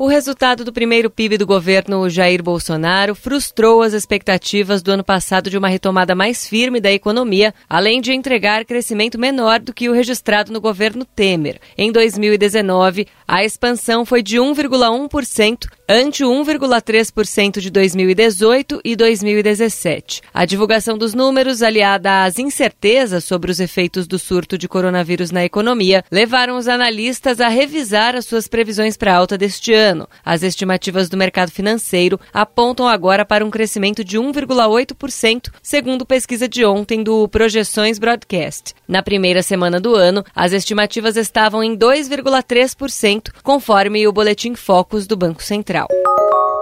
O resultado do primeiro PIB do governo Jair Bolsonaro frustrou as expectativas do ano passado de uma retomada mais firme da economia, além de entregar crescimento menor do que o registrado no governo Temer. Em 2019, a expansão foi de 1,1%, ante 1,3% de 2018 e 2017. A divulgação dos números, aliada às incertezas sobre os efeitos do surto de coronavírus na economia, levaram os analistas a revisar as suas previsões para a alta deste ano ano. As estimativas do mercado financeiro apontam agora para um crescimento de 1,8%, segundo pesquisa de ontem do Projeções Broadcast. Na primeira semana do ano, as estimativas estavam em 2,3%, conforme o boletim Focus do Banco Central.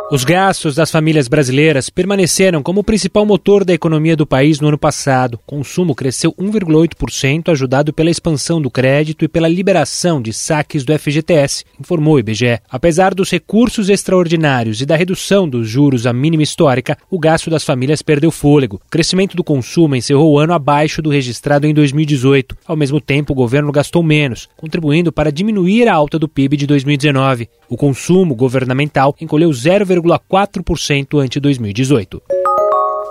Os gastos das famílias brasileiras permaneceram como o principal motor da economia do país no ano passado. O consumo cresceu 1,8%, ajudado pela expansão do crédito e pela liberação de saques do FGTS, informou o IBGE. Apesar dos recursos extraordinários e da redução dos juros à mínima histórica, o gasto das famílias perdeu fôlego. O crescimento do consumo encerrou o ano abaixo do registrado em 2018. Ao mesmo tempo, o governo gastou menos, contribuindo para diminuir a alta do PIB de 2019. O consumo governamental encolheu 0,4% ante 2018.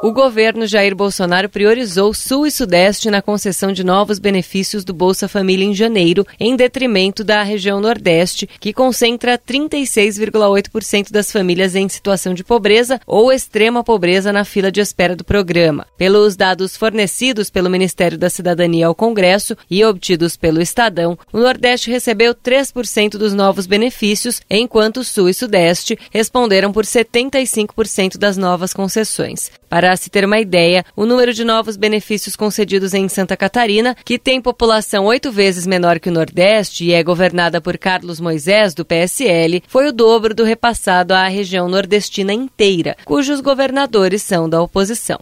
O governo Jair Bolsonaro priorizou Sul e Sudeste na concessão de novos benefícios do Bolsa Família em janeiro, em detrimento da região Nordeste, que concentra 36,8% das famílias em situação de pobreza ou extrema pobreza na fila de espera do programa. Pelos dados fornecidos pelo Ministério da Cidadania ao Congresso e obtidos pelo Estadão, o Nordeste recebeu 3% dos novos benefícios, enquanto Sul e Sudeste responderam por 75% das novas concessões. Para se ter uma ideia, o número de novos benefícios concedidos em Santa Catarina, que tem população oito vezes menor que o Nordeste e é governada por Carlos Moisés, do PSL, foi o dobro do repassado à região nordestina inteira, cujos governadores são da oposição.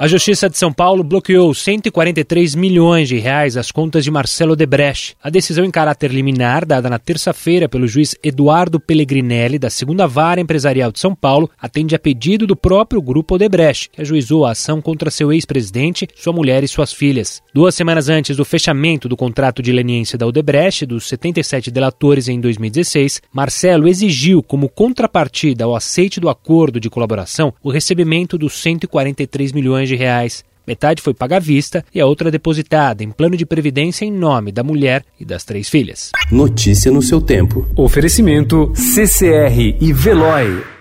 A Justiça de São Paulo bloqueou 143 milhões de reais as contas de Marcelo Debrecht. A decisão em caráter liminar, dada na terça-feira pelo juiz Eduardo Pellegrinelli, da segunda vara empresarial de São Paulo, atende a pedido do próprio grupo Odebrecht, que ajuizou a ação contra seu ex-presidente, sua mulher e suas filhas. Duas semanas antes do fechamento do contrato de leniência da Odebrecht, dos 77 delatores em 2016, Marcelo exigiu como contrapartida ao aceite do acordo de colaboração o recebimento dos 143 milhões milhões de reais. Metade foi paga à vista e a outra depositada em plano de previdência em nome da mulher e das três filhas. Notícia no seu tempo. Oferecimento CCR e Veloy.